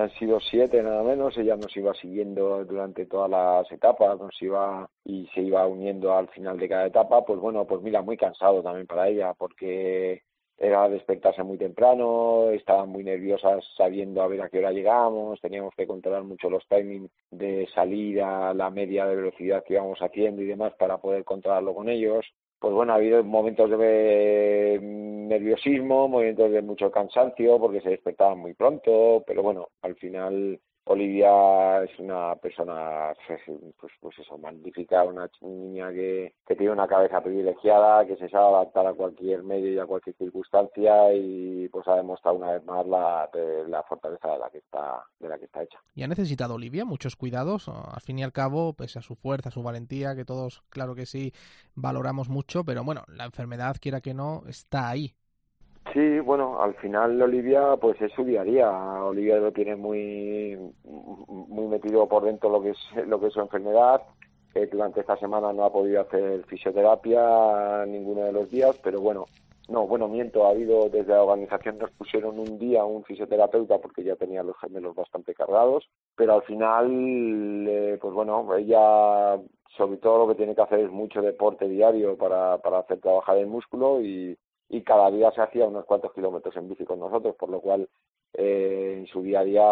han sido siete nada menos, ella nos iba siguiendo durante todas las etapas, nos iba y se iba uniendo al final de cada etapa, pues bueno, pues mira, muy cansado también para ella, porque era despertarse muy temprano, estaban muy nerviosas sabiendo a ver a qué hora llegamos, teníamos que controlar mucho los timings de salida, la media de velocidad que íbamos haciendo y demás para poder controlarlo con ellos pues bueno, ha habido momentos de nerviosismo, momentos de mucho cansancio porque se despertaban muy pronto, pero bueno, al final Olivia es una persona, pues, pues eso, magnífica, una niña que, que tiene una cabeza privilegiada, que se sabe adaptar a cualquier medio y a cualquier circunstancia y pues ha demostrado una vez más la, la fortaleza de la que está de la que está hecha. ¿Y ha necesitado Olivia muchos cuidados? Al fin y al cabo, pese a su fuerza, su valentía, que todos, claro que sí, valoramos mucho, pero bueno, la enfermedad, quiera que no, está ahí. Sí, bueno, al final Olivia pues es su día a día. Olivia lo tiene muy muy metido por dentro lo que es lo que es su enfermedad. Eh, durante esta semana no ha podido hacer fisioterapia ninguno de los días, pero bueno, no, bueno, miento, ha habido desde la organización nos pusieron un día un fisioterapeuta porque ya tenía los gemelos bastante cargados, pero al final, eh, pues bueno, ella sobre todo lo que tiene que hacer es mucho deporte diario para, para hacer trabajar el músculo y, y cada día se hacía unos cuantos kilómetros en bici con nosotros, por lo cual eh, en su día a día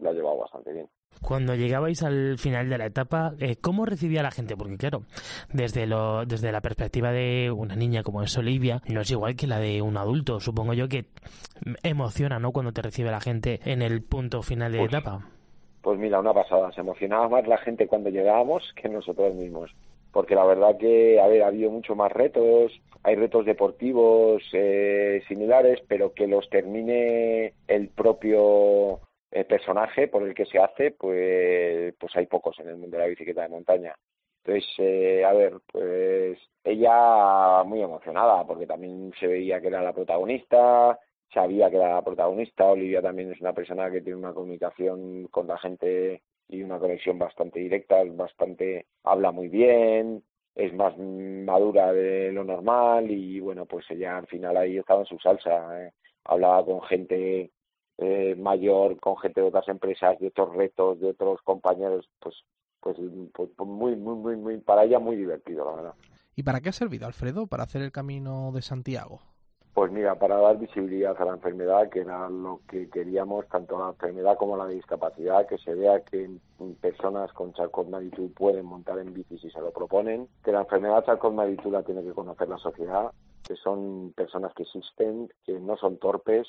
lo ha llevado bastante bien. Cuando llegabais al final de la etapa, eh, ¿cómo recibía la gente? Porque claro, desde, lo, desde la perspectiva de una niña como es Olivia, no es igual que la de un adulto. Supongo yo que emociona, ¿no? Cuando te recibe la gente en el punto final de la pues etapa. Pues mira, una pasada. Se emocionaba más la gente cuando llegábamos que nosotros mismos porque la verdad que, a ver, ha habido mucho más retos, hay retos deportivos eh, similares, pero que los termine el propio eh, personaje por el que se hace, pues, pues hay pocos en el mundo de la bicicleta de montaña. Entonces, eh, a ver, pues ella muy emocionada, porque también se veía que era la protagonista, sabía que era la protagonista, Olivia también es una persona que tiene una comunicación con la gente y una conexión bastante directa, bastante habla muy bien, es más madura de lo normal y bueno, pues ella al final ahí estaba en su salsa, ¿eh? hablaba con gente eh, mayor, con gente de otras empresas, de otros retos, de otros compañeros, pues pues, pues, pues muy, muy, muy, muy, para ella muy divertido, la verdad. ¿Y para qué ha servido, Alfredo, para hacer el camino de Santiago? Pues mira, para dar visibilidad a la enfermedad, que era lo que queríamos, tanto la enfermedad como la discapacidad, que se vea que personas con charcot pueden montar en bici si se lo proponen, que la enfermedad charcot la tiene que conocer la sociedad, que son personas que existen, que no son torpes,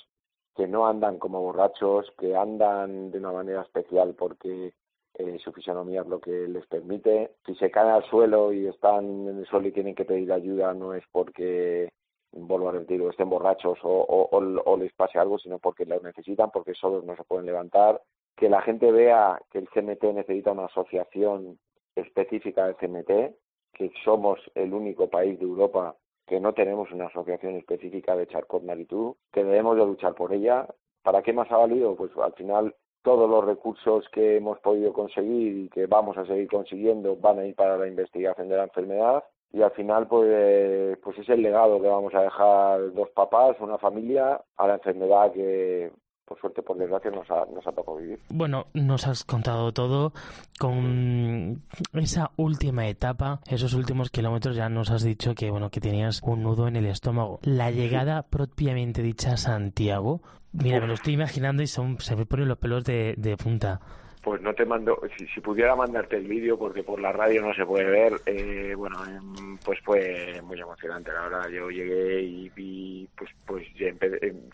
que no andan como borrachos, que andan de una manera especial porque eh, su fisionomía es lo que les permite. Si se caen al suelo y están en el suelo y tienen que pedir ayuda, no es porque vuelvo a estén borrachos o, les pase algo, sino porque lo necesitan, porque solos no se pueden levantar. Que la gente vea que el CMT necesita una asociación específica del CMT, que somos el único país de Europa que no tenemos una asociación específica de Charcot-Marie-Tooth, que debemos de luchar por ella. ¿Para qué más ha valido? Pues al final todos los recursos que hemos podido conseguir y que vamos a seguir consiguiendo van a ir para la investigación de la enfermedad y al final pues pues es el legado que vamos a dejar dos papás, una familia a la enfermedad que por suerte, por desgracia, nos ha, nos ha tocado vivir. Bueno, nos has contado todo con esa última etapa, esos últimos kilómetros, ya nos has dicho que, bueno, que tenías un nudo en el estómago. La llegada propiamente dicha a Santiago, mira, me lo estoy imaginando y son, se me ponen los pelos de, de punta pues no te mando, si, pudiera mandarte el vídeo, porque por la radio no se puede ver, eh, bueno, em, pues fue muy emocionante, la verdad. Yo llegué y vi, pues, pues em,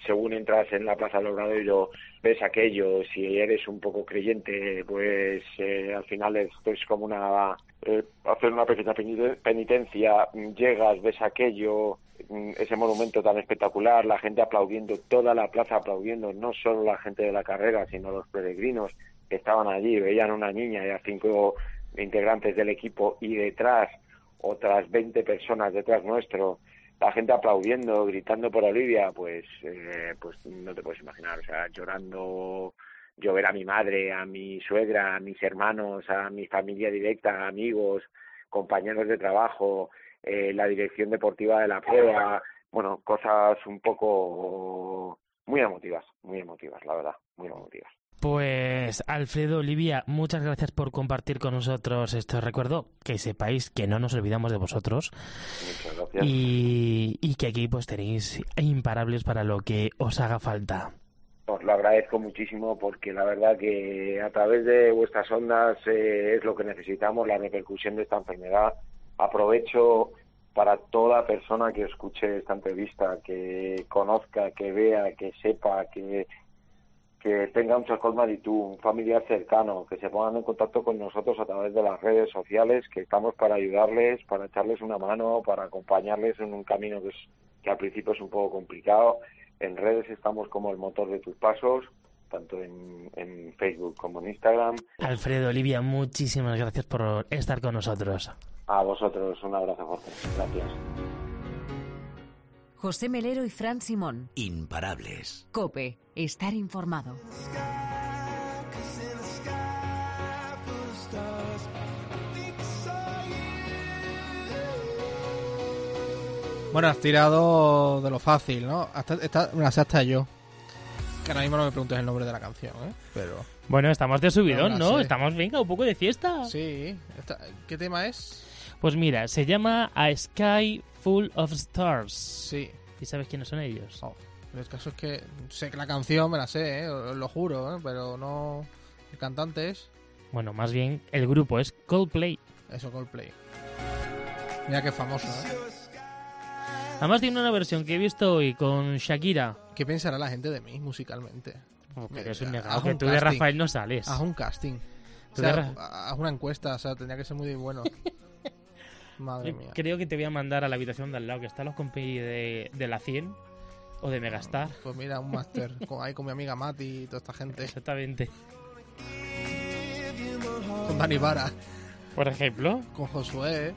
según entras en la Plaza del yo ves aquello, si eres un poco creyente, pues eh, al final esto es como una, eh, hacer una pequeña penitencia, llegas, ves aquello, mm, ese monumento tan espectacular, la gente aplaudiendo, toda la plaza aplaudiendo, no solo la gente de la carrera, sino los peregrinos estaban allí, veían una niña y a cinco integrantes del equipo y detrás otras 20 personas detrás nuestro, la gente aplaudiendo, gritando por Olivia, pues, eh, pues no te puedes imaginar, o sea, llorando, yo ver a mi madre, a mi suegra, a mis hermanos, a mi familia directa, amigos, compañeros de trabajo, eh, la dirección deportiva de la prueba, bueno, cosas un poco muy emotivas, muy emotivas, la verdad, muy emotivas. Pues Alfredo Olivia, muchas gracias por compartir con nosotros esto. Recuerdo que sepáis que no nos olvidamos de vosotros y, y, que aquí pues tenéis imparables para lo que os haga falta. Os lo agradezco muchísimo porque la verdad que a través de vuestras ondas eh, es lo que necesitamos, la repercusión de esta enfermedad. Aprovecho para toda persona que escuche esta entrevista, que conozca, que vea, que sepa, que que tenga un y tú, un familiar cercano, que se pongan en contacto con nosotros a través de las redes sociales, que estamos para ayudarles, para echarles una mano, para acompañarles en un camino que, es, que al principio es un poco complicado. En redes estamos como el motor de tus pasos, tanto en, en Facebook como en Instagram. Alfredo, Olivia, muchísimas gracias por estar con nosotros. A vosotros, un abrazo fuerte. Gracias. José Melero y Fran Simón. Imparables. Cope, estar informado. Bueno, has tirado de lo fácil, ¿no? Hasta, esta, sé hasta yo. Que ahora mismo no me preguntes el nombre de la canción, ¿eh? Pero... Bueno, estamos de subidón, ¿no? Estamos, venga, un poco de fiesta. Sí. ¿Qué tema es? Pues mira, se llama A Sky Full of Stars. Sí. ¿Y sabes quiénes son ellos? Oh, el caso es que sé que la canción me la sé, ¿eh? lo juro, ¿eh? pero no. El cantante es. Bueno, más bien el grupo es Coldplay. Eso, Coldplay. Mira qué famoso, ¿eh? Además tiene una versión que he visto hoy con Shakira. ¿Qué pensará la gente de mí musicalmente? Porque es un negado, que tú de Rafael no sales. Haz un casting. O sea, haz una encuesta, o sea, tendría que ser muy bueno. [LAUGHS] Madre mía. Creo que te voy a mandar a la habitación de al lado, que están los compis de, de la 100 o de Megastar. Pues mira, un máster [LAUGHS] ahí con mi amiga Mati y toda esta gente. Exactamente. Con Dani Vara. Por ejemplo. Con Josué.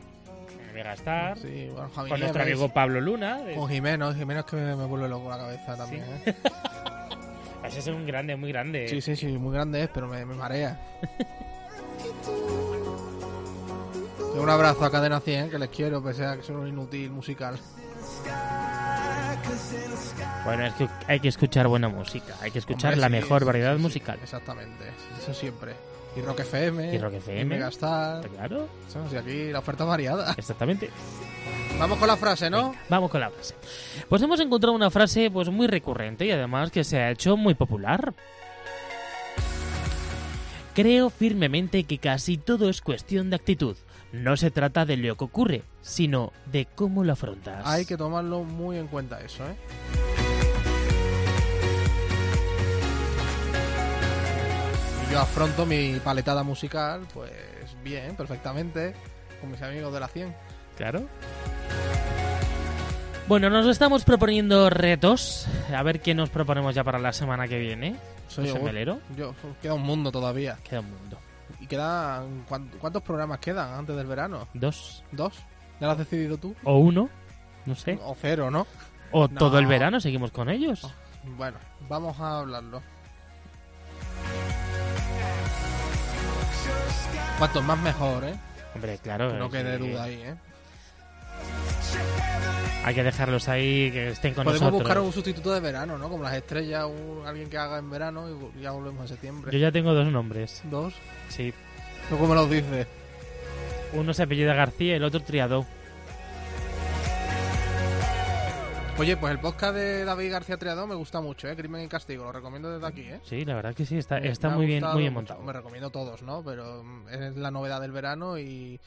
Megastar. Sí, bueno, con nuestro amigo Pablo Luna. Con Jimeno. Jimeno es que me, vuelve loco la cabeza también. ¿eh? [LAUGHS] Ese es un grande, muy grande. Sí, sí, sí, muy grande es, pero me, me marea. [LAUGHS] Un abrazo a Cadena 100, que les quiero, pese a que son un inútil musical. Bueno, es que hay que escuchar buena música, hay que escuchar la mejor variedad musical. Exactamente, eso siempre. Y Rock FM, y Rock FM, y Megastar. Claro. Y aquí la oferta variada. Exactamente. Vamos con la frase, ¿no? vamos con la frase. Pues hemos encontrado una frase pues muy recurrente y además que se ha hecho muy popular. Creo firmemente que casi todo es cuestión de actitud. No se trata de lo que ocurre, sino de cómo lo afrontas. Hay que tomarlo muy en cuenta eso, ¿eh? Yo afronto mi paletada musical, pues bien, perfectamente, con mis amigos de la 100. Claro. Bueno, nos estamos proponiendo retos. A ver qué nos proponemos ya para la semana que viene. Soy José yo, Melero. Yo, queda un mundo todavía. Queda un mundo y quedan... ¿cuán- ¿Cuántos programas quedan antes del verano? Dos. ¿Dos? ¿Ya lo has decidido tú? O uno. No sé. O cero, ¿no? O No. todo el verano seguimos con ellos. Bueno, vamos a hablarlo. Cuantos más mejor, ¿eh? Hombre, claro. Que no es quede que duda ahí, ¿eh? Hay que dejarlos ahí, que estén con Podemos nosotros. buscar un sustituto de verano, ¿no? Como las estrellas, un- alguien que haga en verano y ya volvemos a septiembre. Yo ya tengo dos nombres. ¿Dos? Sí. ¿Cómo me los dices? Uno se apellida García y el otro Triado. Oye, pues el podcast de David García Triado me gusta mucho, ¿eh? Crimen y Castigo, lo recomiendo desde aquí, ¿eh? Sí, la verdad que sí, está, está muy bien, muy bien mucho. montado. Me recomiendo todos, ¿no? Pero mm, es la novedad del verano y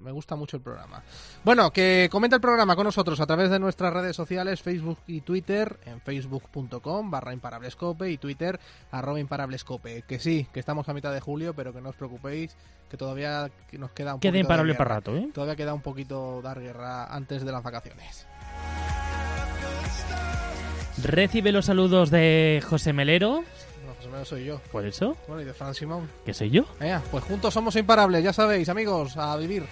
me gusta mucho el programa. Bueno, que comenta el programa con nosotros a través de nuestras redes sociales, Facebook y Twitter, en facebook.com barra imparablescope y Twitter arroba imparablescope. Que sí, que estamos a mitad de julio, pero que no os preocupéis, que todavía nos queda un Queda imparable para rato, ¿eh? Todavía queda un poquito dar guerra antes de las vacaciones. Recibe los saludos de José Melero. No, José Manuel soy yo. ¿Por eso? Bueno, y de Fran Simón. ¿Qué soy yo? Pues juntos somos imparables, ya sabéis, amigos, a vivir.